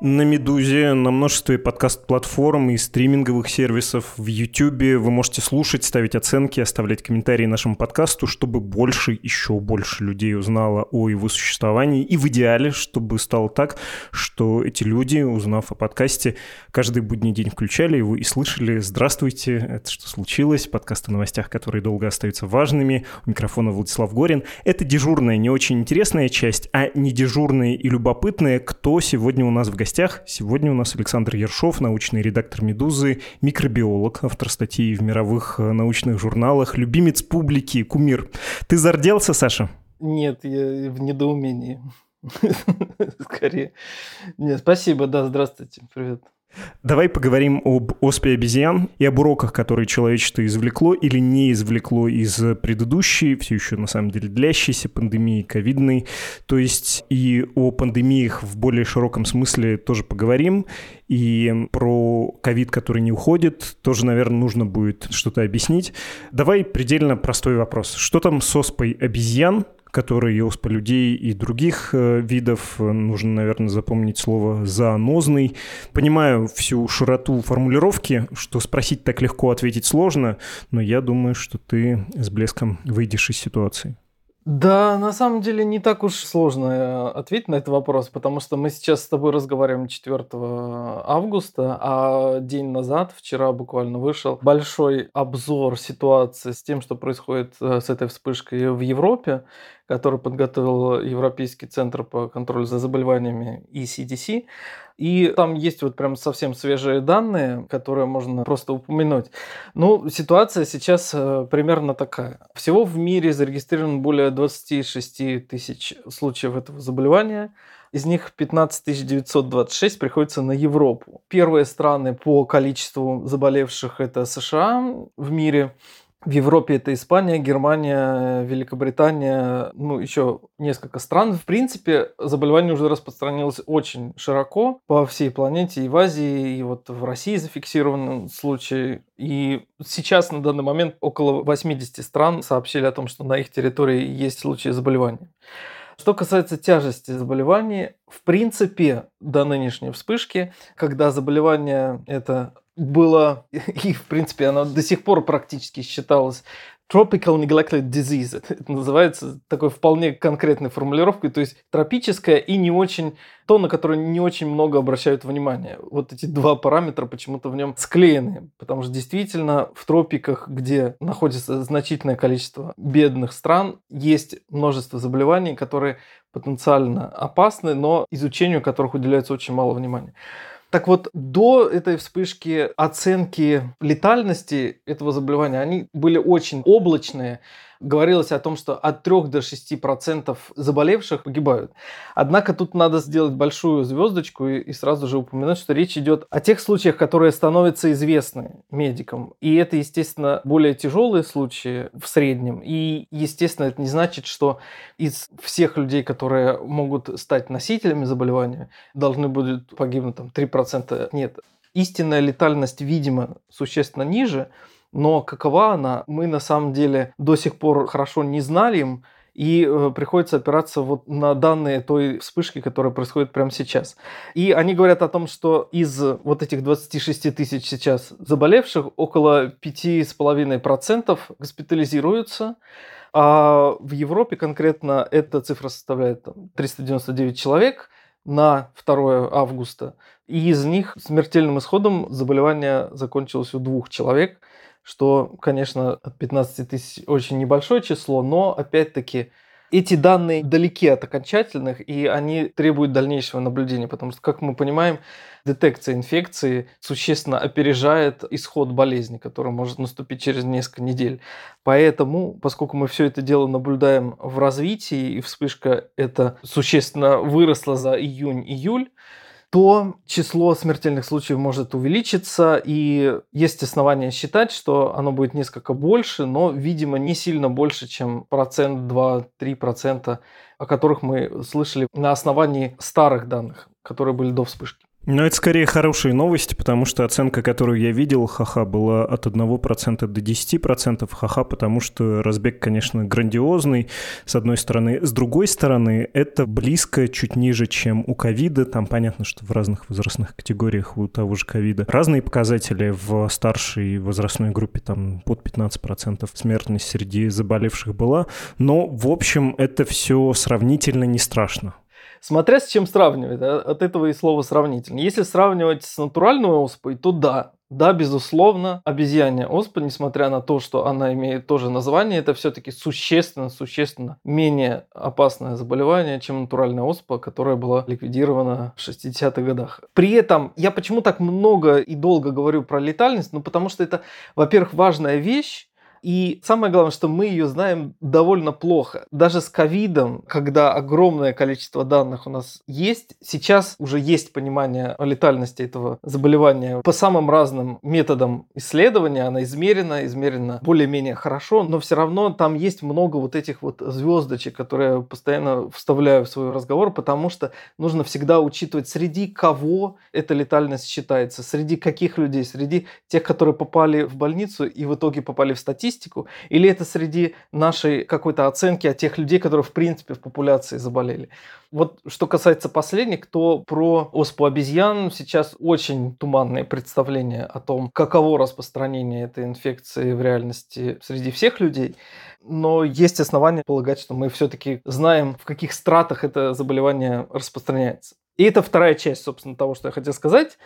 На «Медузе», на множестве подкаст-платформ и стриминговых сервисов, в YouTube. Вы можете слушать, ставить оценки, оставлять комментарии нашему подкасту, чтобы больше, еще больше людей узнало о его существовании. И в идеале, чтобы стало так, что эти люди, узнав о подкасте, каждый будний день включали его и слышали «Здравствуйте, это что случилось?» Подкаст о новостях, которые долго остаются важными. У микрофона Владислав Горин. Это дежурная, не очень интересная часть, а не дежурная и любопытная, кто сегодня у нас в гостях гостях. Сегодня у нас Александр Ершов, научный редактор «Медузы», микробиолог, автор статей в мировых э, научных журналах, любимец публики, кумир. Ты зарделся, Саша? Нет, я в недоумении. Скорее. Нет, спасибо, да, здравствуйте, привет. Давай поговорим об оспе обезьян и об уроках, которые человечество извлекло или не извлекло из предыдущей, все еще на самом деле длящейся пандемии ковидной. То есть и о пандемиях в более широком смысле тоже поговорим. И про ковид, который не уходит, тоже, наверное, нужно будет что-то объяснить. Давай предельно простой вопрос. Что там с оспой обезьян? Которые оспа людей и других э, видов. Нужно, наверное, запомнить слово «зоонозный». Понимаю всю широту формулировки, что спросить так легко, ответить сложно, но я думаю, что ты с блеском выйдешь из ситуации. Да, на самом деле не так уж сложно э, ответить на этот вопрос, потому что мы сейчас с тобой разговариваем 4 августа, а день назад, вчера буквально вышел большой обзор ситуации с тем, что происходит э, с этой вспышкой в Европе, который подготовил Европейский центр по контролю за заболеваниями ECDC. И там есть вот прям совсем свежие данные, которые можно просто упомянуть. Ну, ситуация сейчас э, примерно такая. Всего в мире зарегистрировано более 26 тысяч случаев этого заболевания. Из них 15 926 приходится на Европу. Первые страны по количеству заболевших это США в мире. В Европе это Испания, Германия, Великобритания, ну, еще несколько стран. В принципе, заболевание уже распространилось очень широко по всей планете, и в Азии, и вот в России зафиксирован случай. И сейчас, на данный момент, около 80 стран сообщили о том, что на их территории есть случаи заболевания. Что касается тяжести заболеваний, в принципе, до нынешней вспышки, когда заболевание это было, и в принципе оно до сих пор практически считалось Tropical Neglected Disease. Это называется такой вполне конкретной формулировкой, то есть тропическое и не очень, то, на которое не очень много обращают внимание. Вот эти два параметра почему-то в нем склеены, потому что действительно в тропиках, где находится значительное количество бедных стран, есть множество заболеваний, которые потенциально опасны, но изучению которых уделяется очень мало внимания. Так вот, до этой вспышки оценки летальности этого заболевания, они были очень облачные говорилось о том, что от 3 до 6 процентов заболевших погибают. Однако тут надо сделать большую звездочку и, и сразу же упомянуть, что речь идет о тех случаях, которые становятся известны медикам. И это, естественно, более тяжелые случаи в среднем. И, естественно, это не значит, что из всех людей, которые могут стать носителями заболевания, должны будут погибнуть там 3%. Нет. Истинная летальность, видимо, существенно ниже – но какова она, мы на самом деле до сих пор хорошо не знали, и э, приходится опираться вот на данные той вспышки, которая происходит прямо сейчас. И они говорят о том, что из вот этих 26 тысяч сейчас заболевших около 5,5% госпитализируются, а в Европе конкретно эта цифра составляет там, 399 человек на 2 августа. И из них смертельным исходом заболевание закончилось у двух человек – что, конечно, от 15 тысяч очень небольшое число, но, опять-таки, эти данные далеки от окончательных, и они требуют дальнейшего наблюдения, потому что, как мы понимаем, детекция инфекции существенно опережает исход болезни, который может наступить через несколько недель. Поэтому, поскольку мы все это дело наблюдаем в развитии, и вспышка это существенно выросла за июнь-июль, то число смертельных случаев может увеличиться, и есть основания считать, что оно будет несколько больше, но, видимо, не сильно больше, чем процент, 2-3 процента, о которых мы слышали на основании старых данных, которые были до вспышки. Но это скорее хорошие новости, потому что оценка, которую я видел, ха-ха, была от 1% до 10%, ха-ха, потому что разбег, конечно, грандиозный, с одной стороны. С другой стороны, это близко, чуть ниже, чем у ковида. Там понятно, что в разных возрастных категориях у того же ковида разные показатели. В старшей возрастной группе там под 15% смертность среди заболевших была. Но, в общем, это все сравнительно не страшно. Смотря с чем сравнивать, да? от этого и слово сравнительно. Если сравнивать с натуральной оспой, то да, да, безусловно, обезьянья оспа, несмотря на то, что она имеет тоже название, это все-таки существенно, существенно менее опасное заболевание, чем натуральная оспа, которая была ликвидирована в 60-х годах. При этом я почему так много и долго говорю про летальность? Ну, потому что это, во-первых, важная вещь, и самое главное, что мы ее знаем довольно плохо. Даже с ковидом, когда огромное количество данных у нас есть, сейчас уже есть понимание о летальности этого заболевания по самым разным методам исследования. Она измерена, измерена более-менее хорошо, но все равно там есть много вот этих вот звездочек, которые я постоянно вставляю в свой разговор, потому что нужно всегда учитывать, среди кого эта летальность считается, среди каких людей, среди тех, которые попали в больницу и в итоге попали в статистику, статистику, или это среди нашей какой-то оценки о тех людей, которые в принципе в популяции заболели. Вот что касается последних, то про оспу обезьян сейчас очень туманное представление о том, каково распространение этой инфекции в реальности среди всех людей. Но есть основания полагать, что мы все-таки знаем, в каких стратах это заболевание распространяется. И это вторая часть, собственно, того, что я хотел сказать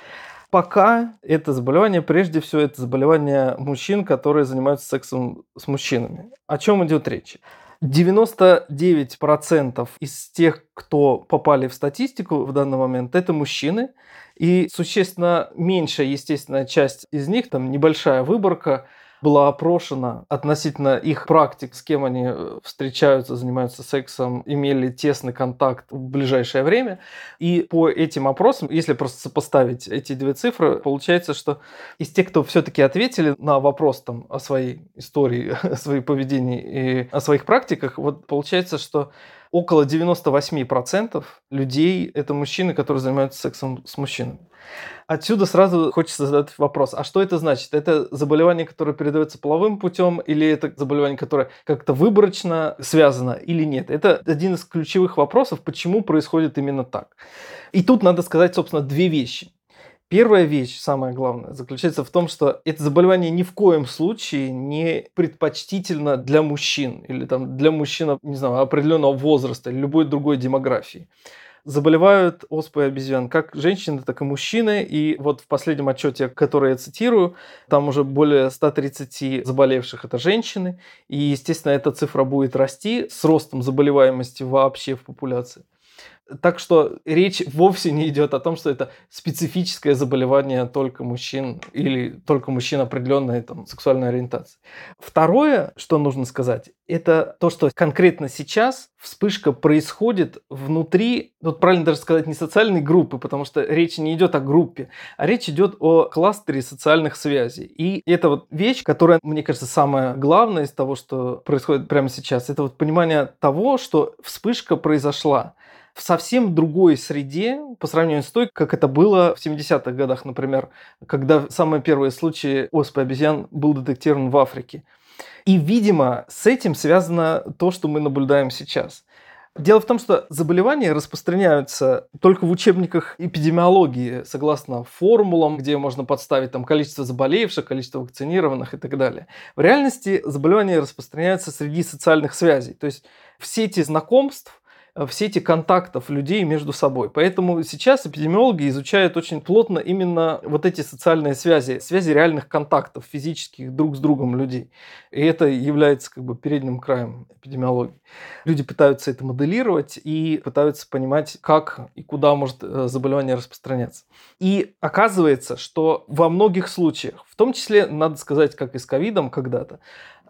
пока это заболевание, прежде всего, это заболевание мужчин, которые занимаются сексом с мужчинами. О чем идет речь? 99% из тех, кто попали в статистику в данный момент, это мужчины. И существенно меньшая, естественная часть из них, там небольшая выборка, была опрошена относительно их практик, с кем они э, встречаются, занимаются сексом, имели тесный контакт в ближайшее время. И по этим опросам, если просто сопоставить эти две цифры, получается, что из тех, кто все-таки ответили на вопрос там, о своей истории, о своем поведении и о своих практиках, вот получается, что около 98% людей – это мужчины, которые занимаются сексом с мужчинами. Отсюда сразу хочется задать вопрос, а что это значит? Это заболевание, которое передается половым путем, или это заболевание, которое как-то выборочно связано, или нет? Это один из ключевых вопросов, почему происходит именно так. И тут надо сказать, собственно, две вещи. Первая вещь, самая главная, заключается в том, что это заболевание ни в коем случае не предпочтительно для мужчин или там, для мужчин, не знаю, определенного возраста или любой другой демографии заболевают оспой обезьян как женщины, так и мужчины. И вот в последнем отчете, который я цитирую, там уже более 130 заболевших это женщины. И, естественно, эта цифра будет расти с ростом заболеваемости вообще в популяции. Так что речь вовсе не идет о том, что это специфическое заболевание только мужчин или только мужчин определенной там, сексуальной ориентации. Второе, что нужно сказать, это то, что конкретно сейчас вспышка происходит внутри, тут правильно даже сказать, не социальной группы, потому что речь не идет о группе, а речь идет о кластере социальных связей. И это вот вещь, которая, мне кажется, самая главная из того, что происходит прямо сейчас, это вот понимание того, что вспышка произошла в совсем другой среде по сравнению с той, как это было в 70-х годах, например, когда самые первые случаи оспы обезьян был детектирован в Африке. И, видимо, с этим связано то, что мы наблюдаем сейчас. Дело в том, что заболевания распространяются только в учебниках эпидемиологии, согласно формулам, где можно подставить там, количество заболевших, количество вакцинированных и так далее. В реальности заболевания распространяются среди социальных связей. То есть в сети знакомств в сети контактов людей между собой. Поэтому сейчас эпидемиологи изучают очень плотно именно вот эти социальные связи, связи реальных контактов физических друг с другом людей. И это является как бы передним краем эпидемиологии. Люди пытаются это моделировать и пытаются понимать, как и куда может э, заболевание распространяться. И оказывается, что во многих случаях, в том числе, надо сказать, как и с ковидом когда-то,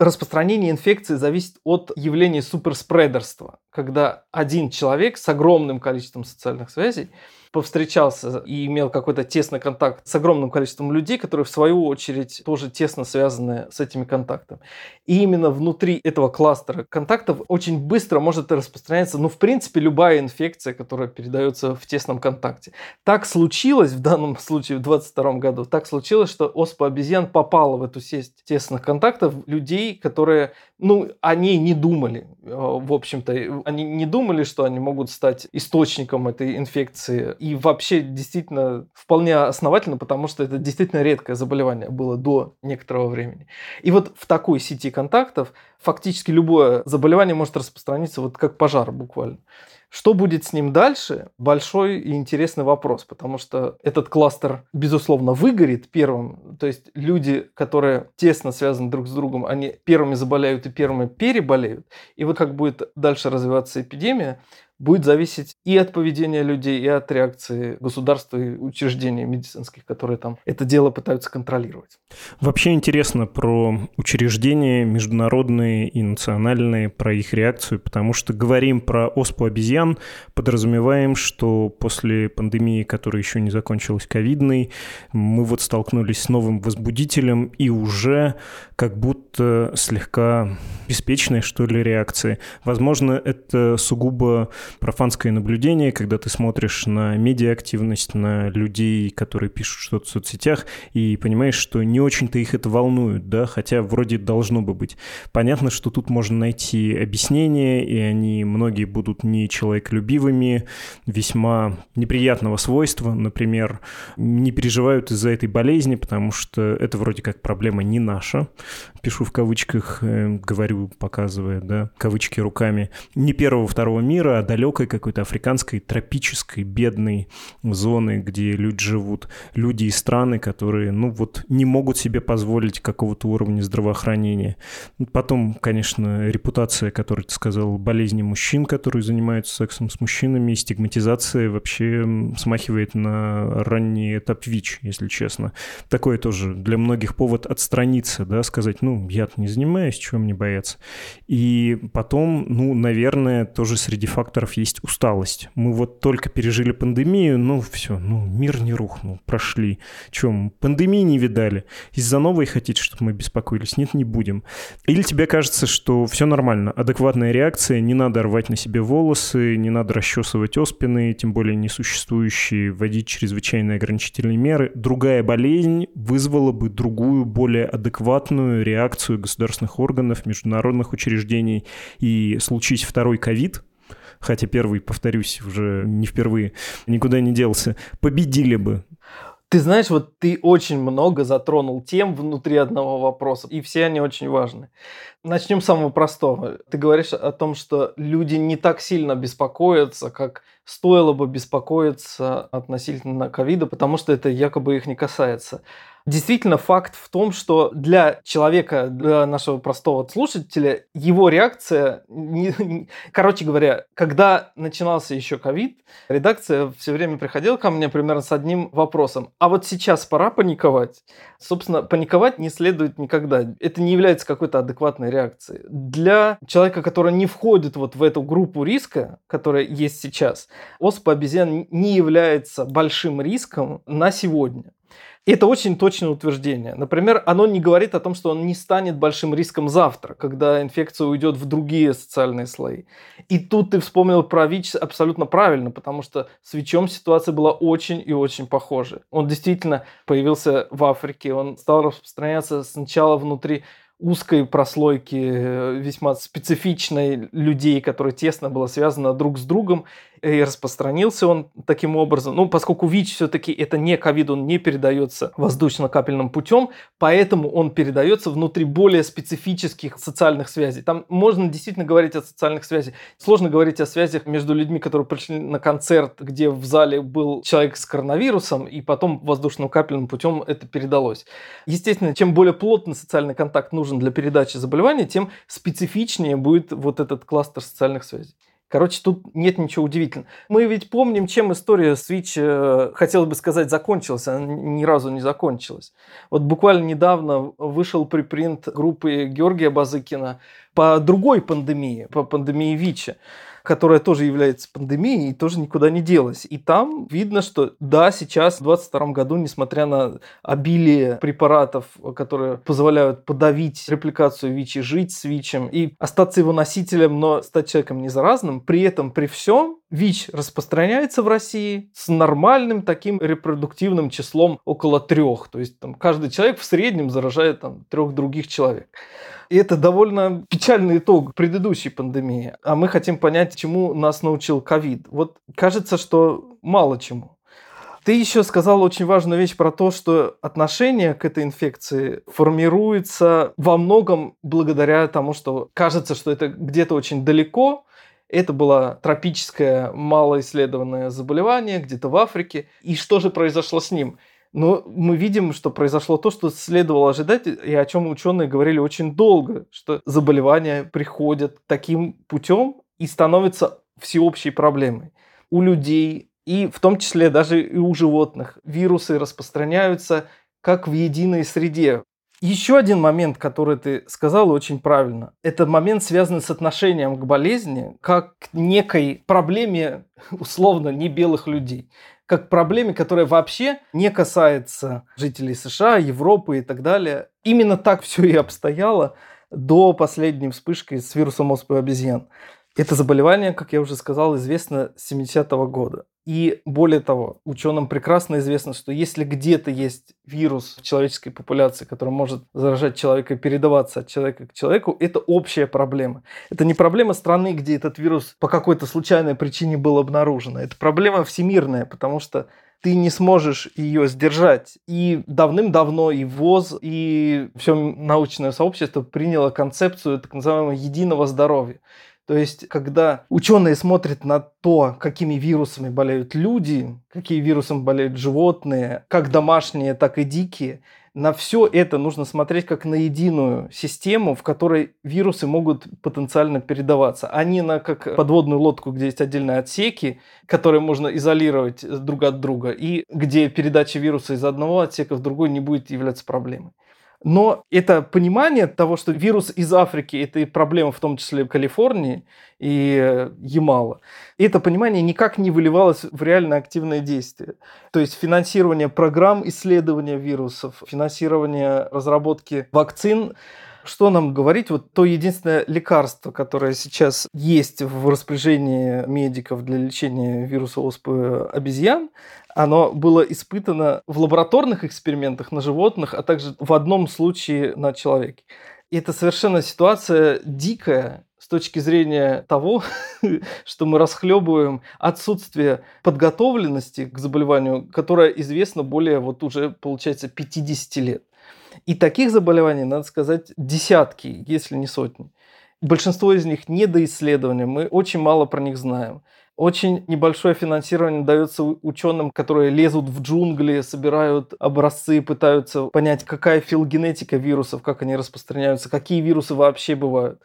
распространение инфекции зависит от явления суперспредерства, когда один человек с огромным количеством социальных связей повстречался и имел какой-то тесный контакт с огромным количеством людей, которые в свою очередь тоже тесно связаны с этими контактами. И именно внутри этого кластера контактов очень быстро может распространяться, ну, в принципе, любая инфекция, которая передается в тесном контакте. Так случилось в данном случае в 2022 году, так случилось, что оспа обезьян попала в эту сеть тесных контактов людей, которые, ну, они не думали, э, в общем-то, они не думали, что они могут стать источником этой инфекции. И вообще действительно вполне основательно, потому что это действительно редкое заболевание было до некоторого времени. И вот в такой сети контактов фактически любое заболевание может распространиться вот как пожар буквально. Что будет с ним дальше? Большой и интересный вопрос, потому что этот кластер, безусловно, выгорит первым. То есть люди, которые тесно связаны друг с другом, они первыми заболеют и первыми переболеют. И вот как будет дальше развиваться эпидемия, будет зависеть и от поведения людей, и от реакции государства и учреждений медицинских, которые там это дело пытаются контролировать. Вообще интересно про учреждения международные и национальные, про их реакцию, потому что говорим про оспу обезьян, подразумеваем, что после пандемии, которая еще не закончилась ковидной, мы вот столкнулись с новым возбудителем и уже как будто слегка беспечная, что ли, реакция. Возможно, это сугубо профанское наблюдение, когда ты смотришь на медиа-активность, на людей, которые пишут что-то в соцсетях, и понимаешь, что не очень-то их это волнует, да, хотя вроде должно бы быть. Понятно, что тут можно найти объяснение, и они многие будут не человеколюбивыми, весьма неприятного свойства, например, не переживают из-за этой болезни, потому что это вроде как проблема не наша, пишу в кавычках, э, говорю, показывая, да, кавычки руками, не первого-второго мира, а далекой какой-то африканской, тропической, бедной зоны, где люди живут, люди и страны, которые, ну вот, не могут себе позволить какого-то уровня здравоохранения. Потом, конечно, репутация, которую ты сказал, болезни мужчин, которые занимаются сексом с мужчинами, и стигматизация вообще смахивает на ранний этап ВИЧ, если честно. Такое тоже для многих повод отстраниться, да, сказать, ну, я не занимаюсь, чего мне бояться. И потом, ну, наверное, тоже среди факторов есть усталость. Мы вот только пережили пандемию, ну все, ну мир не рухнул, прошли. Чем? Пандемии не видали. Из-за новой хотите, чтобы мы беспокоились? Нет, не будем. Или тебе кажется, что все нормально, адекватная реакция, не надо рвать на себе волосы, не надо расчесывать оспины, тем более несуществующие, вводить чрезвычайные ограничительные меры. Другая болезнь вызвала бы другую, более адекватную реакцию государственных органов, международных учреждений. И случись второй ковид, хотя первый, повторюсь, уже не впервые, никуда не делся, победили бы. Ты знаешь, вот ты очень много затронул тем внутри одного вопроса, и все они очень важны. Начнем с самого простого. Ты говоришь о том, что люди не так сильно беспокоятся, как стоило бы беспокоиться относительно ковида, потому что это якобы их не касается. Действительно, факт в том, что для человека, для нашего простого слушателя, его реакция, короче говоря, когда начинался еще ковид, редакция все время приходила ко мне примерно с одним вопросом. А вот сейчас пора паниковать? Собственно, паниковать не следует никогда. Это не является какой-то адекватной реакцией. Для человека, который не входит вот в эту группу риска, которая есть сейчас, оспа обезьян не является большим риском на сегодня. Это очень точное утверждение. Например, оно не говорит о том, что он не станет большим риском завтра, когда инфекция уйдет в другие социальные слои. И тут ты вспомнил про ВИЧ абсолютно правильно, потому что с ВИЧом ситуация была очень и очень похожа. Он действительно появился в Африке, он стал распространяться сначала внутри узкой прослойки э, весьма специфичной людей, которые тесно было связано друг с другом, и распространился он таким образом. Ну, поскольку ВИЧ все-таки это не ковид, он не передается воздушно-капельным путем, поэтому он передается внутри более специфических социальных связей. Там можно действительно говорить о социальных связях. Сложно говорить о связях между людьми, которые пришли на концерт, где в зале был человек с коронавирусом, и потом воздушно-капельным путем это передалось. Естественно, чем более плотный социальный контакт нужен для передачи заболевания, тем специфичнее будет вот этот кластер социальных связей. Короче, тут нет ничего удивительного. Мы ведь помним, чем история Switch, э, хотелось бы сказать, закончилась. Она ни разу не закончилась. Вот буквально недавно вышел припринт группы Георгия Базыкина по другой пандемии, по пандемии ВИЧа которая тоже является пандемией и тоже никуда не делась. И там видно, что да, сейчас, в 2022 году, несмотря на обилие препаратов, которые позволяют подавить репликацию ВИЧ и жить с ВИЧем и остаться его носителем, но стать человеком не заразным, при этом, при всем, ВИЧ распространяется в России с нормальным таким репродуктивным числом около трех. То есть там, каждый человек в среднем заражает там, трех других человек. И это довольно печальный итог предыдущей пандемии. А мы хотим понять, чему нас научил ковид. Вот кажется, что мало чему. Ты еще сказал очень важную вещь про то, что отношение к этой инфекции формируется во многом благодаря тому, что кажется, что это где-то очень далеко, это было тропическое малоисследованное заболевание где-то в Африке. И что же произошло с ним? Но мы видим, что произошло то, что следовало ожидать, и о чем ученые говорили очень долго, что заболевания приходят таким путем и становятся всеобщей проблемой. У людей, и в том числе даже и у животных, вирусы распространяются как в единой среде. Еще один момент, который ты сказал очень правильно, это момент, связанный с отношением к болезни, как к некой проблеме, условно, не белых людей как проблеме, которая вообще не касается жителей США, Европы и так далее. Именно так все и обстояло до последней вспышки с вирусом оспы обезьян. Это заболевание, как я уже сказал, известно с 70-го года. И более того, ученым прекрасно известно, что если где-то есть вирус в человеческой популяции, который может заражать человека и передаваться от человека к человеку, это общая проблема. Это не проблема страны, где этот вирус по какой-то случайной причине был обнаружен. Это проблема всемирная, потому что ты не сможешь ее сдержать. И давным-давно и ВОЗ, и все научное сообщество приняло концепцию так называемого единого здоровья. То есть, когда ученые смотрят на то, какими вирусами болеют люди, какие вирусами болеют животные, как домашние, так и дикие, на все это нужно смотреть как на единую систему, в которой вирусы могут потенциально передаваться, а не на как подводную лодку, где есть отдельные отсеки, которые можно изолировать друг от друга, и где передача вируса из одного отсека в другой не будет являться проблемой. Но это понимание того, что вирус из Африки – это и проблема в том числе Калифорнии и э, Ямала, это понимание никак не выливалось в реально активное действие. То есть финансирование программ исследования вирусов, финансирование разработки вакцин – что нам говорить? Вот то единственное лекарство, которое сейчас есть в распоряжении медиков для лечения вируса оспы обезьян, оно было испытано в лабораторных экспериментах на животных, а также в одном случае на человеке. И это совершенно ситуация дикая с точки зрения того, что мы расхлебываем отсутствие подготовленности к заболеванию, которое известно более вот уже, получается, 50 лет. И таких заболеваний, надо сказать, десятки, если не сотни. Большинство из них не до исследования, мы очень мало про них знаем. Очень небольшое финансирование дается ученым, которые лезут в джунгли, собирают образцы, пытаются понять, какая филогенетика вирусов, как они распространяются, какие вирусы вообще бывают.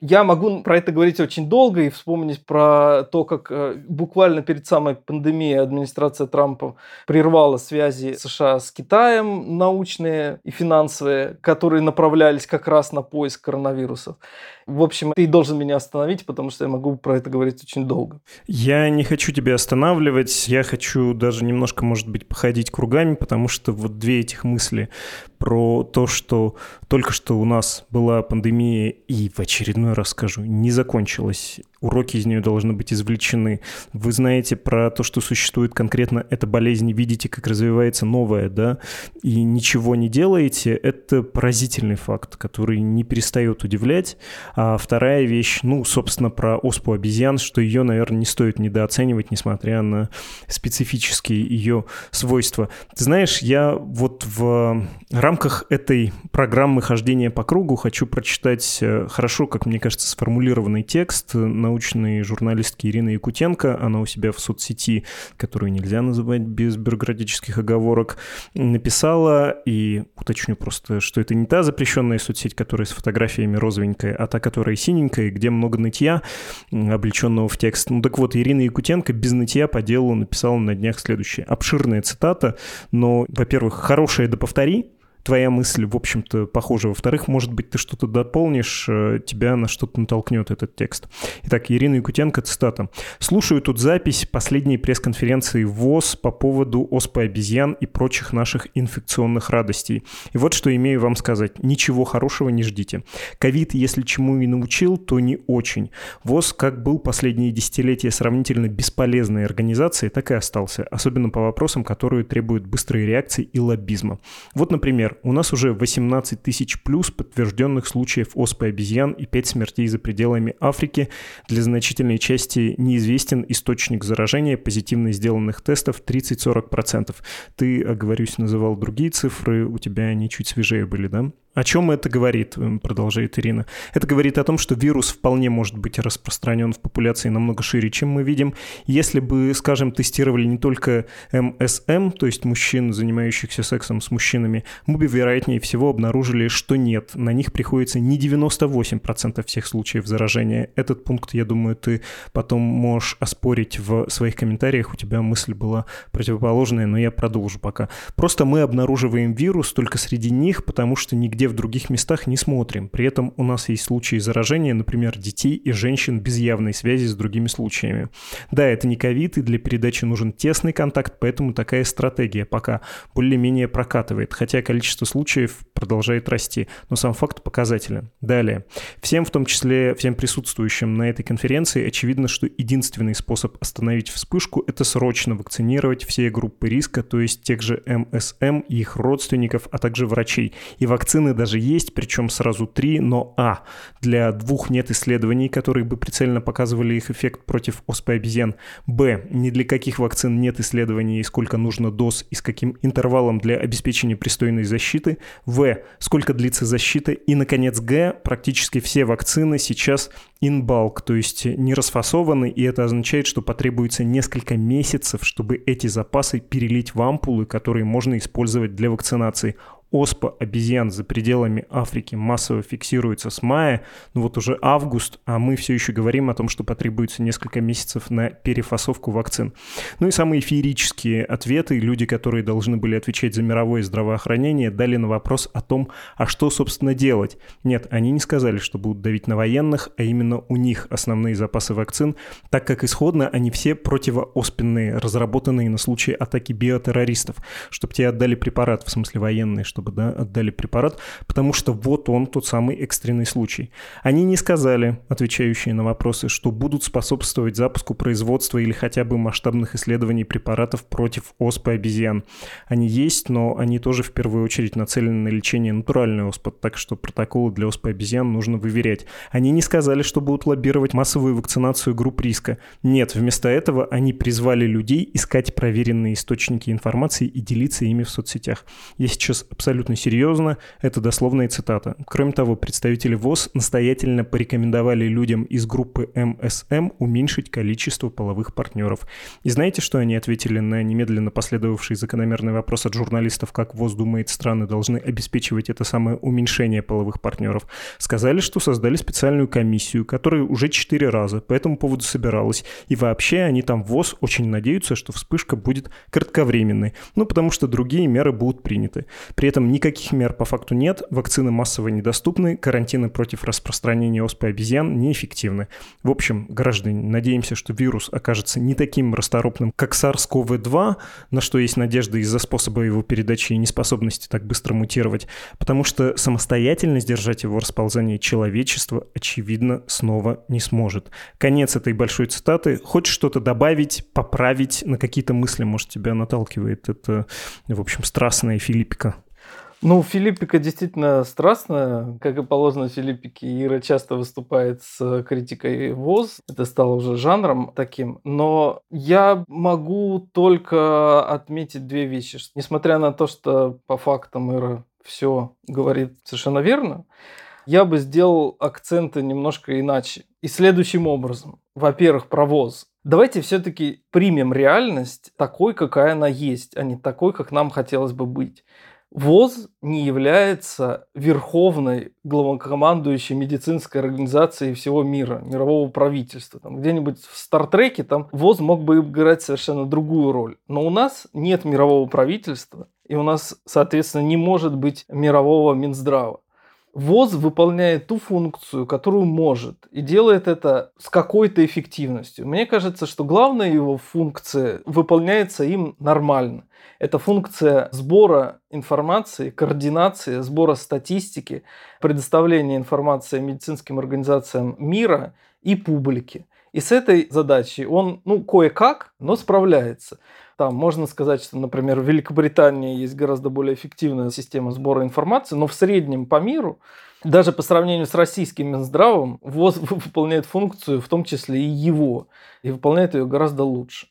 Я могу про это говорить очень долго и вспомнить про то, как э, буквально перед самой пандемией администрация Трампа прервала связи США с Китаем научные и финансовые, которые направлялись как раз на поиск коронавирусов. В общем, ты должен меня остановить, потому что я могу про это говорить очень долго. Я не хочу тебя останавливать, я хочу даже немножко, может быть, походить кругами, потому что вот две этих мысли про то, что только что у нас была пандемия и в очередной раз скажу, не закончилась уроки из нее должны быть извлечены. Вы знаете про то, что существует конкретно эта болезнь, видите, как развивается новая, да, и ничего не делаете, это поразительный факт, который не перестает удивлять. А вторая вещь, ну, собственно, про оспу обезьян, что ее, наверное, не стоит недооценивать, несмотря на специфические ее свойства. Ты знаешь, я вот в рамках этой программы хождения по кругу хочу прочитать э, хорошо, как мне кажется, сформулированный текст научной журналистки Ирины Якутенко. Она у себя в соцсети, которую нельзя называть без бюрократических оговорок, написала, и уточню просто, что это не та запрещенная соцсеть, которая с фотографиями розовенькая, а та, которая синенькая, где много нытья, облеченного в текст. Ну так вот, Ирина Якутенко без нытья по делу написала на днях следующее. Обширная цитата, но, во-первых, хорошая да повтори, твоя мысль, в общем-то, похожа. Во-вторых, может быть, ты что-то дополнишь, э, тебя на что-то натолкнет этот текст. Итак, Ирина Якутенко, цитата. «Слушаю тут запись последней пресс-конференции ВОЗ по поводу оспы обезьян и прочих наших инфекционных радостей. И вот что имею вам сказать. Ничего хорошего не ждите. Ковид, если чему и научил, то не очень. ВОЗ, как был последние десятилетия сравнительно бесполезной организацией, так и остался, особенно по вопросам, которые требуют быстрой реакции и лоббизма. Вот, например, у нас уже 18 тысяч плюс подтвержденных случаев оспы обезьян и 5 смертей за пределами Африки. Для значительной части неизвестен источник заражения, позитивно сделанных тестов 30-40%. Ты, оговорюсь, называл другие цифры, у тебя они чуть свежее были, да? О чем это говорит, продолжает Ирина? Это говорит о том, что вирус вполне может быть распространен в популяции намного шире, чем мы видим. Если бы, скажем, тестировали не только МСМ, то есть мужчин, занимающихся сексом с мужчинами, мы бы, вероятнее всего, обнаружили, что нет. На них приходится не 98% всех случаев заражения. Этот пункт, я думаю, ты потом можешь оспорить в своих комментариях. У тебя мысль была противоположная, но я продолжу пока. Просто мы обнаруживаем вирус только среди них, потому что нигде в других местах не смотрим. При этом у нас есть случаи заражения, например, детей и женщин без явной связи с другими случаями. Да, это не ковид, и для передачи нужен тесный контакт, поэтому такая стратегия пока более-менее прокатывает, хотя количество случаев продолжает расти, но сам факт показателен. Далее. Всем, в том числе всем присутствующим на этой конференции, очевидно, что единственный способ остановить вспышку – это срочно вакцинировать все группы риска, то есть тех же МСМ и их родственников, а также врачей. И вакцины даже есть, причем сразу три, но А. Для двух нет исследований, которые бы прицельно показывали их эффект против оспы обезьян. Б. Ни для каких вакцин нет исследований, сколько нужно доз и с каким интервалом для обеспечения пристойной защиты. В. Сколько длится защита. И, наконец, Г. Практически все вакцины сейчас in bulk, то есть не расфасованы, и это означает, что потребуется несколько месяцев, чтобы эти запасы перелить в ампулы, которые можно использовать для вакцинации оспа обезьян за пределами Африки массово фиксируется с мая, ну вот уже август, а мы все еще говорим о том, что потребуется несколько месяцев на перефасовку вакцин. Ну и самые феерические ответы, люди, которые должны были отвечать за мировое здравоохранение, дали на вопрос о том, а что, собственно, делать. Нет, они не сказали, что будут давить на военных, а именно у них основные запасы вакцин, так как исходно они все противооспенные, разработанные на случай атаки биотеррористов, чтобы те отдали препарат, в смысле военные, чтобы бы да, отдали препарат, потому что вот он, тот самый экстренный случай. Они не сказали, отвечающие на вопросы, что будут способствовать запуску производства или хотя бы масштабных исследований препаратов против оспы обезьян. Они есть, но они тоже в первую очередь нацелены на лечение натуральной оспы, так что протоколы для оспы обезьян нужно выверять. Они не сказали, что будут лоббировать массовую вакцинацию групп риска. Нет, вместо этого они призвали людей искать проверенные источники информации и делиться ими в соцсетях. Я сейчас абсолютно абсолютно серьезно. Это дословная цитата. Кроме того, представители ВОЗ настоятельно порекомендовали людям из группы МСМ уменьшить количество половых партнеров. И знаете, что они ответили на немедленно последовавший закономерный вопрос от журналистов, как ВОЗ думает, страны должны обеспечивать это самое уменьшение половых партнеров? Сказали, что создали специальную комиссию, которая уже четыре раза по этому поводу собиралась. И вообще они там ВОЗ очень надеются, что вспышка будет кратковременной. Ну, потому что другие меры будут приняты. При этом никаких мер по факту нет, вакцины массово недоступны, карантины против распространения оспы обезьян неэффективны. В общем, граждане, надеемся, что вирус окажется не таким расторопным, как SARS-CoV-2, на что есть надежда из-за способа его передачи и неспособности так быстро мутировать, потому что самостоятельно сдержать его расползание человечество, очевидно, снова не сможет. Конец этой большой цитаты. Хочешь что-то добавить, поправить, на какие-то мысли, может, тебя наталкивает это, в общем, страстная Филиппика? Ну, Филиппика действительно страстная. Как и положено Филиппике, Ира часто выступает с критикой ВОЗ. Это стало уже жанром таким. Но я могу только отметить две вещи. Несмотря на то, что по фактам Ира все говорит совершенно верно, я бы сделал акценты немножко иначе. И следующим образом. Во-первых, про ВОЗ. Давайте все-таки примем реальность такой, какая она есть, а не такой, как нам хотелось бы быть. ВОЗ не является верховной главнокомандующей медицинской организацией всего мира, мирового правительства. Там где-нибудь в Стартреке там ВОЗ мог бы играть совершенно другую роль. Но у нас нет мирового правительства, и у нас, соответственно, не может быть мирового Минздрава. ВОЗ выполняет ту функцию, которую может, и делает это с какой-то эффективностью. Мне кажется, что главная его функция выполняется им нормально. Это функция сбора информации, координации, сбора статистики, предоставления информации медицинским организациям мира и публике. И с этой задачей он, ну, кое-как, но справляется. Там можно сказать, что, например, в Великобритании есть гораздо более эффективная система сбора информации, но в среднем по миру, даже по сравнению с российским Минздравом, ВОЗ выполняет функцию, в том числе и его, и выполняет ее гораздо лучше.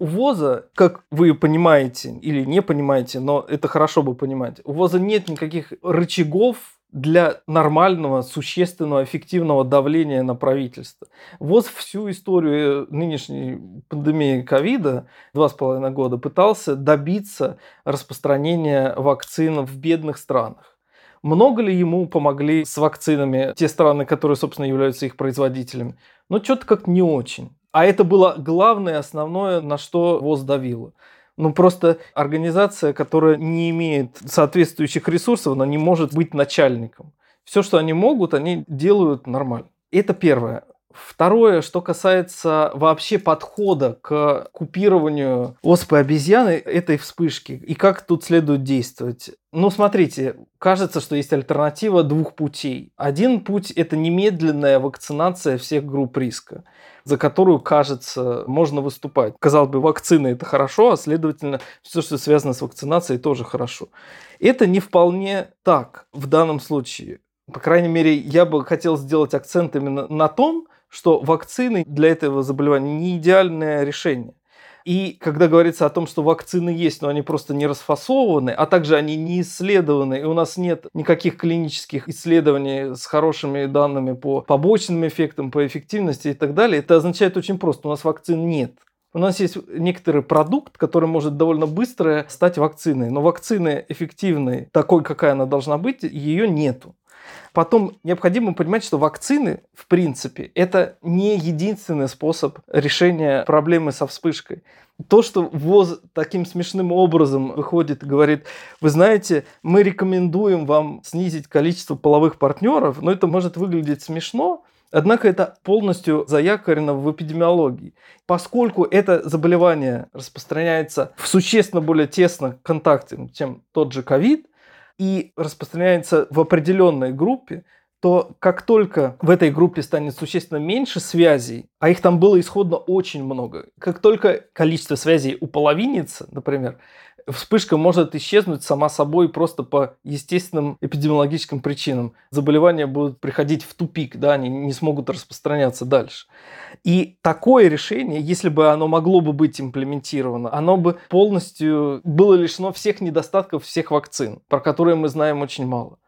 У ВОЗа, как вы понимаете или не понимаете, но это хорошо бы понимать, у ВОЗа нет никаких рычагов для нормального, существенного, эффективного давления на правительство. ВОЗ всю историю нынешней пандемии ковида, два с половиной года, пытался добиться распространения вакцин в бедных странах. Много ли ему помогли с вакцинами те страны, которые, собственно, являются их производителями? Ну, что-то как не очень. А это было главное, основное, на что ВОЗ давило. Ну, просто организация, которая не имеет соответствующих ресурсов, она не может быть начальником. Все, что они могут, они делают нормально. Это первое. Второе, что касается вообще подхода к купированию оспы обезьяны этой вспышки и как тут следует действовать. Ну, смотрите, кажется, что есть альтернатива двух путей. Один путь – это немедленная вакцинация всех групп риска, за которую, кажется, можно выступать. Казалось бы, вакцины – это хорошо, а следовательно, все, что связано с вакцинацией, тоже хорошо. Это не вполне так в данном случае. По крайней мере, я бы хотел сделать акцент именно на том, что вакцины для этого заболевания не идеальное решение. И когда говорится о том, что вакцины есть, но они просто не расфасованы, а также они не исследованы, и у нас нет никаких клинических исследований с хорошими данными по побочным эффектам, по эффективности и так далее, это означает очень просто, у нас вакцин нет. У нас есть некоторый продукт, который может довольно быстро стать вакциной, но вакцины эффективной, такой, какая она должна быть, ее нету. Потом необходимо понимать, что вакцины, в принципе, это не единственный способ решения проблемы со вспышкой. То, что ВОЗ таким смешным образом выходит и говорит, вы знаете, мы рекомендуем вам снизить количество половых партнеров, но это может выглядеть смешно, Однако это полностью заякорено в эпидемиологии. Поскольку это заболевание распространяется в существенно более тесном контакте, чем тот же ковид, и распространяется в определенной группе, то как только в этой группе станет существенно меньше связей, а их там было исходно очень много, как только количество связей уполовинится, например, вспышка может исчезнуть сама собой просто по естественным эпидемиологическим причинам. Заболевания будут приходить в тупик, да, они не смогут распространяться дальше. И такое решение, если бы оно могло бы быть имплементировано, оно бы полностью было лишено всех недостатков всех вакцин, про которые мы знаем очень мало.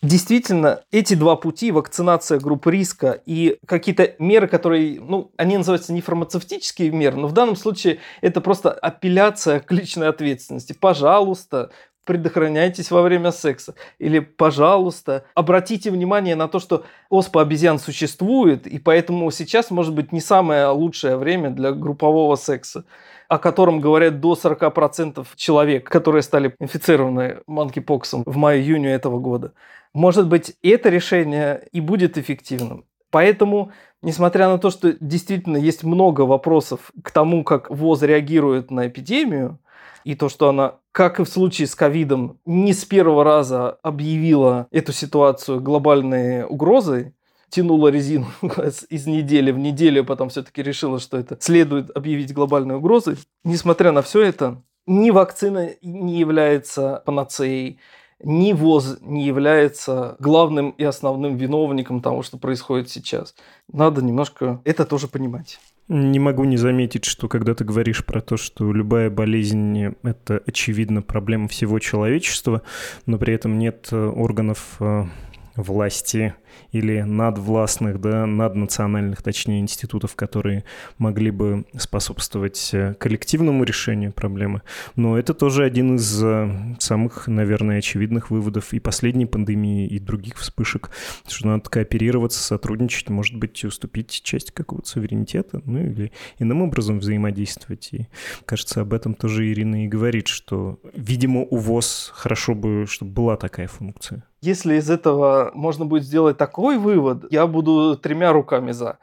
Действительно, эти два пути, вакцинация групп риска и какие-то меры, которые, ну, они называются не фармацевтические меры, но в данном случае это просто апелляция к личной ответственности. Пожалуйста, предохраняйтесь во время секса. Или, пожалуйста, обратите внимание на то, что оспа обезьян существует, и поэтому сейчас может быть не самое лучшее время для группового секса о котором говорят до 40% человек, которые стали инфицированы манкипоксом в мае-июне этого года. Может быть, это решение и будет эффективным. Поэтому, несмотря на то, что действительно есть много вопросов к тому, как ВОЗ реагирует на эпидемию, и то, что она, как и в случае с ковидом, не с первого раза объявила эту ситуацию глобальной угрозой, тянула резину из недели в неделю, потом все-таки решила, что это следует объявить глобальной угрозой. Несмотря на все это, ни вакцина не является панацеей, ни ВОЗ не является главным и основным виновником того, что происходит сейчас. Надо немножко это тоже понимать. Не могу не заметить, что когда ты говоришь про то, что любая болезнь – это, очевидно, проблема всего человечества, но при этом нет э, органов э, власти или надвластных, да, наднациональных, точнее, институтов, которые могли бы способствовать э, коллективному решению проблемы. Но это тоже один из э, самых, наверное, очевидных выводов и последней пандемии, и других вспышек, что надо кооперироваться, сотрудничать, может быть, уступить часть какого-то суверенитета, ну или иным образом взаимодействовать. И, кажется, об этом тоже Ирина и говорит, что, видимо, у ВОЗ хорошо бы, чтобы была такая функция. Если из этого можно будет сделать такой вывод, я буду тремя руками за.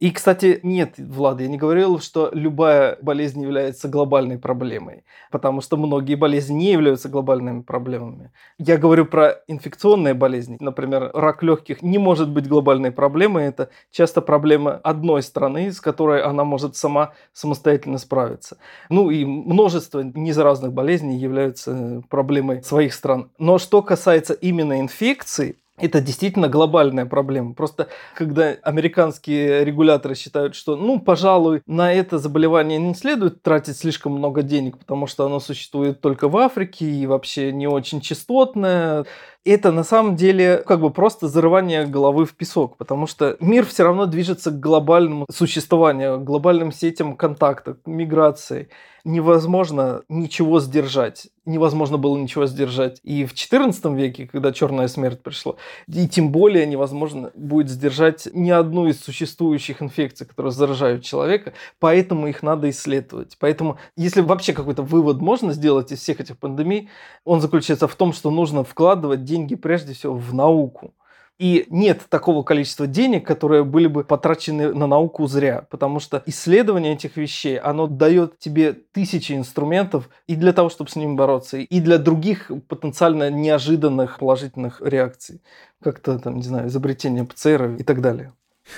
И, кстати, нет, Влад, я не говорил, что любая болезнь является глобальной проблемой, потому что многие болезни не являются глобальными проблемами. Я говорю про инфекционные болезни. Например, рак легких не может быть глобальной проблемой. Это часто проблема одной страны, с которой она может сама самостоятельно справиться. Ну и множество незаразных болезней являются проблемой своих стран. Но что касается именно инфекций, это действительно глобальная проблема. Просто когда американские регуляторы считают, что, ну, пожалуй, на это заболевание не следует тратить слишком много денег, потому что оно существует только в Африке и вообще не очень частотное, это на самом деле как бы просто зарывание головы в песок, потому что мир все равно движется к глобальному существованию, к глобальным сетям контакта, к миграции. Невозможно ничего сдержать. Невозможно было ничего сдержать и в XIV веке, когда черная смерть пришла. И тем более невозможно будет сдержать ни одну из существующих инфекций, которые заражают человека. Поэтому их надо исследовать. Поэтому, если вообще какой-то вывод можно сделать из всех этих пандемий, он заключается в том, что нужно вкладывать деньги прежде всего в науку. И нет такого количества денег, которые были бы потрачены на науку зря, потому что исследование этих вещей, оно дает тебе тысячи инструментов и для того, чтобы с ними бороться, и для других потенциально неожиданных положительных реакций, как-то там, не знаю, изобретение ПЦР и так далее.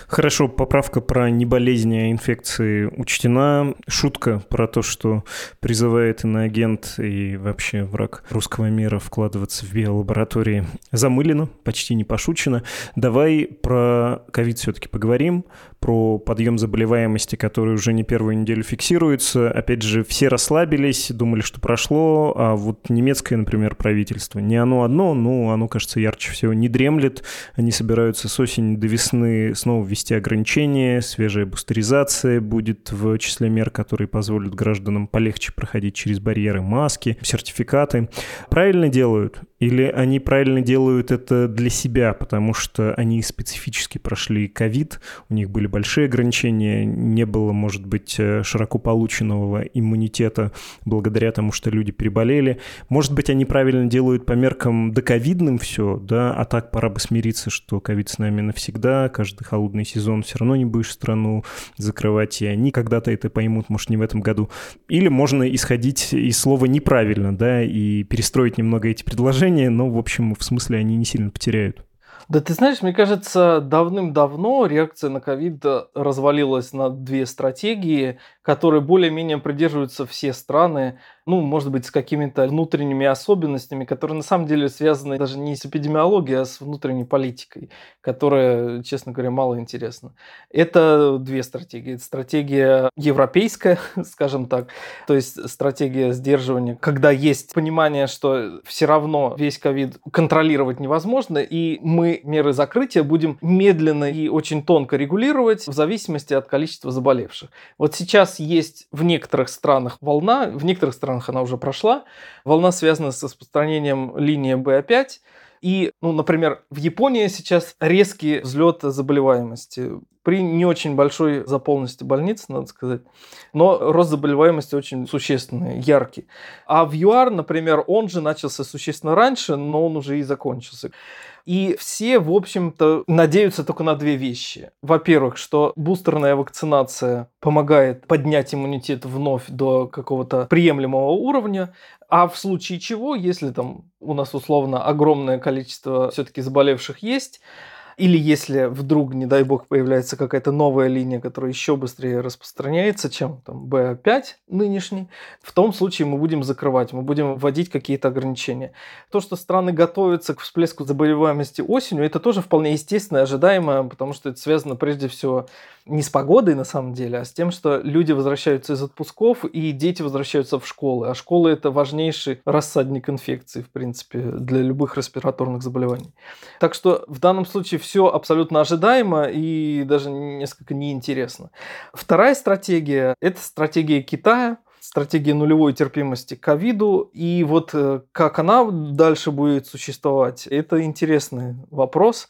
Хорошо, поправка про неболезни, а инфекции учтена. Шутка про то, что призывает иноагент и вообще враг русского мира вкладываться в биолаборатории замылено, почти не пошучено. Давай про ковид все-таки поговорим, про подъем заболеваемости, который уже не первую неделю фиксируется. Опять же, все расслабились, думали, что прошло, а вот немецкое, например, правительство, не оно одно, но оно, кажется, ярче всего не дремлет. Они собираются с осени до весны снова ввести ограничения, свежая бустеризация будет в числе мер, которые позволят гражданам полегче проходить через барьеры маски, сертификаты. Правильно делают? Или они правильно делают это для себя, потому что они специфически прошли ковид, у них были большие ограничения, не было, может быть, э, широко полученного иммунитета благодаря тому, что люди переболели. Может быть, они правильно делают по меркам доковидным все, да, а так пора бы смириться, что ковид с нами навсегда, каждый холодный сезон все равно не будешь страну закрывать, и они когда-то это поймут, может, не в этом году. Или можно исходить из слова «неправильно», да, и перестроить немного эти предложения, но, в общем, в смысле они не сильно потеряют. Да ты знаешь, мне кажется, давным-давно реакция на ковид развалилась на две стратегии, которые более-менее придерживаются все страны ну, может быть, с какими-то внутренними особенностями, которые на самом деле связаны даже не с эпидемиологией, а с внутренней политикой, которая, честно говоря, мало интересна. Это две стратегии. Стратегия европейская, скажем так, то есть стратегия сдерживания, когда есть понимание, что все равно весь ковид контролировать невозможно, и мы меры закрытия будем медленно и очень тонко регулировать в зависимости от количества заболевших. Вот сейчас есть в некоторых странах волна, в некоторых странах странах она уже прошла. Волна связана с распространением линии BA5. И, ну, например, в Японии сейчас резкий взлет заболеваемости при не очень большой заполненности больниц, надо сказать. Но рост заболеваемости очень существенный, яркий. А в ЮАР, например, он же начался существенно раньше, но он уже и закончился. И все, в общем-то, надеются только на две вещи. Во-первых, что бустерная вакцинация помогает поднять иммунитет вновь до какого-то приемлемого уровня, а в случае чего, если там у нас условно огромное количество все-таки заболевших есть, или если вдруг, не дай бог, появляется какая-то новая линия, которая еще быстрее распространяется, чем там BA5 нынешний, в том случае мы будем закрывать, мы будем вводить какие-то ограничения. То, что страны готовятся к всплеску заболеваемости осенью, это тоже вполне естественно и ожидаемо, потому что это связано прежде всего не с погодой на самом деле, а с тем, что люди возвращаются из отпусков и дети возвращаются в школы. А школы это важнейший рассадник инфекций, в принципе, для любых респираторных заболеваний. Так что в данном случае все абсолютно ожидаемо и даже несколько неинтересно. Вторая стратегия – это стратегия Китая – стратегия нулевой терпимости к ковиду. И вот э, как она дальше будет существовать, это интересный вопрос.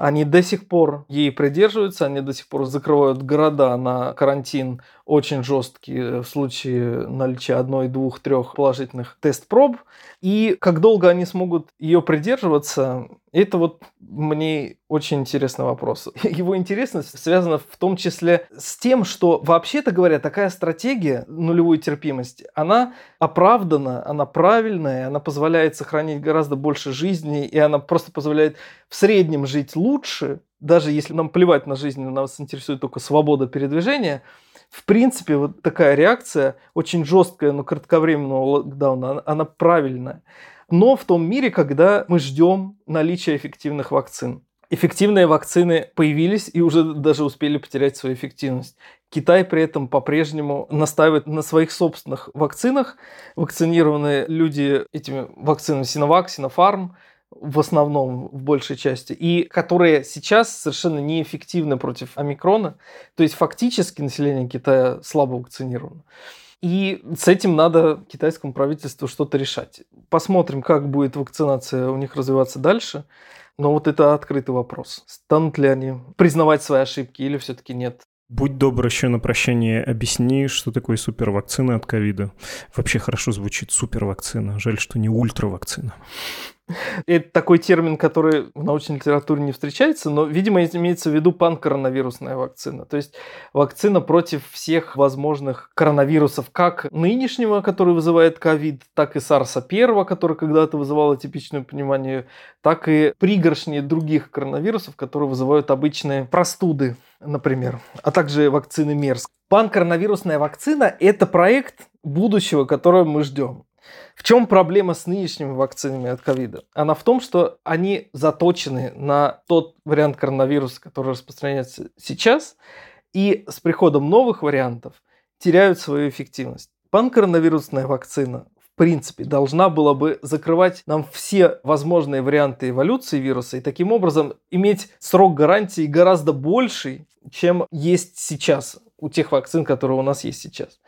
Они до сих пор ей придерживаются, они до сих пор закрывают города на карантин очень жесткий в случае наличия одной, двух, трех положительных тест-проб. И как долго они смогут ее придерживаться, это вот мне очень интересный вопрос. Его интересность связана в том числе с тем, что вообще-то говоря, такая стратегия нулевой терпимости, она оправдана, она правильная, она позволяет сохранить гораздо больше жизни, и она просто позволяет в среднем жить лучше, даже если нам плевать на жизнь, нас интересует только свобода передвижения, в принципе, вот такая реакция, очень жесткая, но кратковременного локдауна, она, правильная но в том мире, когда мы ждем наличия эффективных вакцин. Эффективные вакцины появились и уже даже успели потерять свою эффективность. Китай при этом по-прежнему настаивает на своих собственных вакцинах. Вакцинированные люди этими вакцинами Sinovac, Sinopharm в основном, в большей части, и которые сейчас совершенно неэффективны против омикрона. То есть фактически население Китая слабо вакцинировано. И с этим надо китайскому правительству что-то решать. Посмотрим, как будет вакцинация у них развиваться дальше. Но вот это открытый вопрос. Станут ли они признавать свои ошибки или все-таки нет? Будь добр, еще на прощание объясни, что такое супервакцина от ковида. Вообще хорошо звучит супервакцина. Жаль, что не ультравакцина. Это такой термин, который в научной литературе не встречается, но, видимо, имеется в виду панкоронавирусная вакцина. То есть вакцина против всех возможных коронавирусов, как нынешнего, который вызывает ковид, так и сарса 1 который когда-то вызывал атипичную пневмонию, так и пригоршни других коронавирусов, которые вызывают обычные простуды, например, а также вакцины МЕРС. Панкоронавирусная вакцина – это проект будущего, которого мы ждем. В чем проблема с нынешними вакцинами от ковида? Она в том, что они заточены на тот вариант коронавируса, который распространяется сейчас, и с приходом новых вариантов теряют свою эффективность. Панкоронавирусная вакцина принципе, должна была бы закрывать нам все возможные варианты эволюции вируса и таким образом иметь срок гарантии гораздо больший, чем есть сейчас у тех вакцин, которые у нас есть сейчас.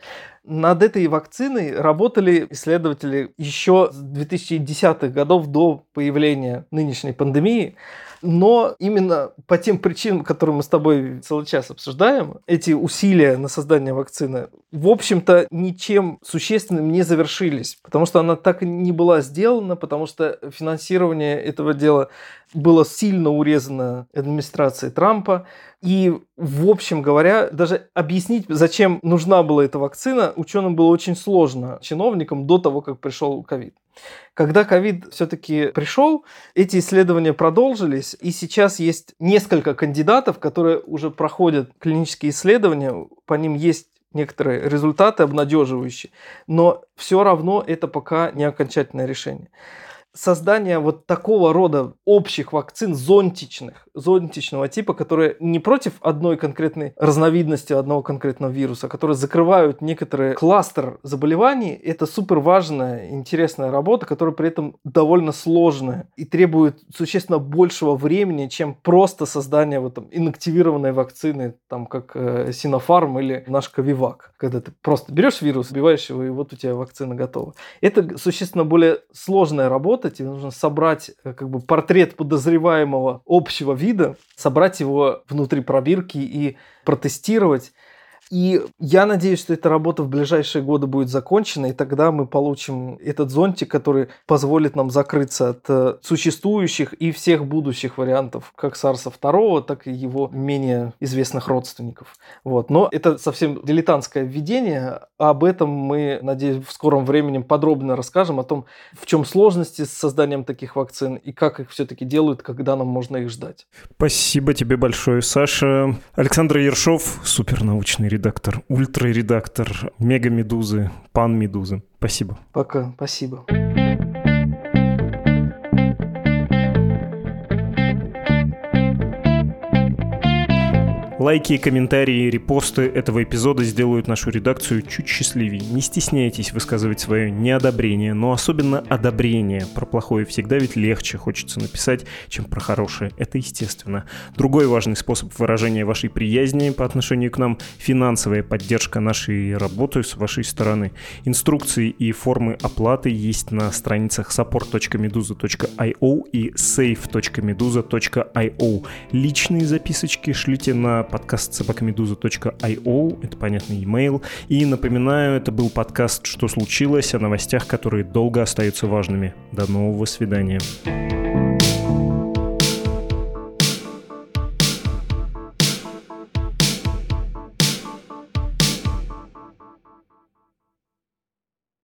Над этой вакциной работали исследователи еще с 2010-х годов до появления нынешней пандемии. Но именно по тем причинам, которые мы с тобой целый час обсуждаем, эти усилия на создание вакцины, в общем-то, ничем существенным не завершились, потому что она так и не была сделана, потому что финансирование этого дела было сильно урезано администрацией Трампа. И, в общем говоря, даже объяснить, зачем нужна была эта вакцина, ученым было очень сложно, чиновникам, до того, как пришел ковид. Когда ковид все-таки пришел, эти исследования продолжились, и сейчас есть несколько кандидатов, которые уже проходят клинические исследования, по ним есть некоторые результаты обнадеживающие, но все равно это пока не окончательное решение создание вот такого рода общих вакцин зонтичных, зонтичного типа, которые не против одной конкретной разновидности одного конкретного вируса, которые закрывают некоторые кластер заболеваний, это супер важная, интересная работа, которая при этом довольно сложная и требует существенно большего времени, чем просто создание вот там инактивированной вакцины, там как э, Синофарм или наш Ковивак, когда ты просто берешь вирус, убиваешь его, и вот у тебя вакцина готова. Это существенно более сложная работа, работа, тебе нужно собрать э, как бы портрет подозреваемого общего вида, собрать его внутри пробирки и протестировать. И я надеюсь, что эта работа в ближайшие годы будет закончена, и тогда мы получим этот зонтик, который позволит нам закрыться от э, существующих и всех будущих вариантов, как SARS 2, так и его менее известных родственников. Вот. Но это совсем дилетантское введение. Об этом мы, надеюсь, в скором времени подробно расскажем, о том, в чем сложности с созданием таких вакцин и как их все-таки делают, когда нам можно их ждать. Спасибо тебе большое, Саша. Александр Ершов, супернаучный редактор редактор, ультра-редактор, мега-медузы, пан-медузы. Спасибо. Пока, спасибо. Лайки, комментарии, репосты этого эпизода сделают нашу редакцию чуть счастливее. Не стесняйтесь высказывать свое неодобрение, но особенно одобрение. Про плохое всегда ведь легче хочется написать, чем про хорошее. Это естественно. Другой важный способ выражения вашей приязни по отношению к нам – финансовая поддержка нашей работы с вашей стороны. Инструкции и формы оплаты есть на страницах support.meduza.io и save.meduza.io. Личные записочки шлите на подкаст собакамедуза.io, это понятный e-mail. И напоминаю, это был подкаст «Что случилось?» о новостях, которые долго остаются важными. До нового свидания. thank you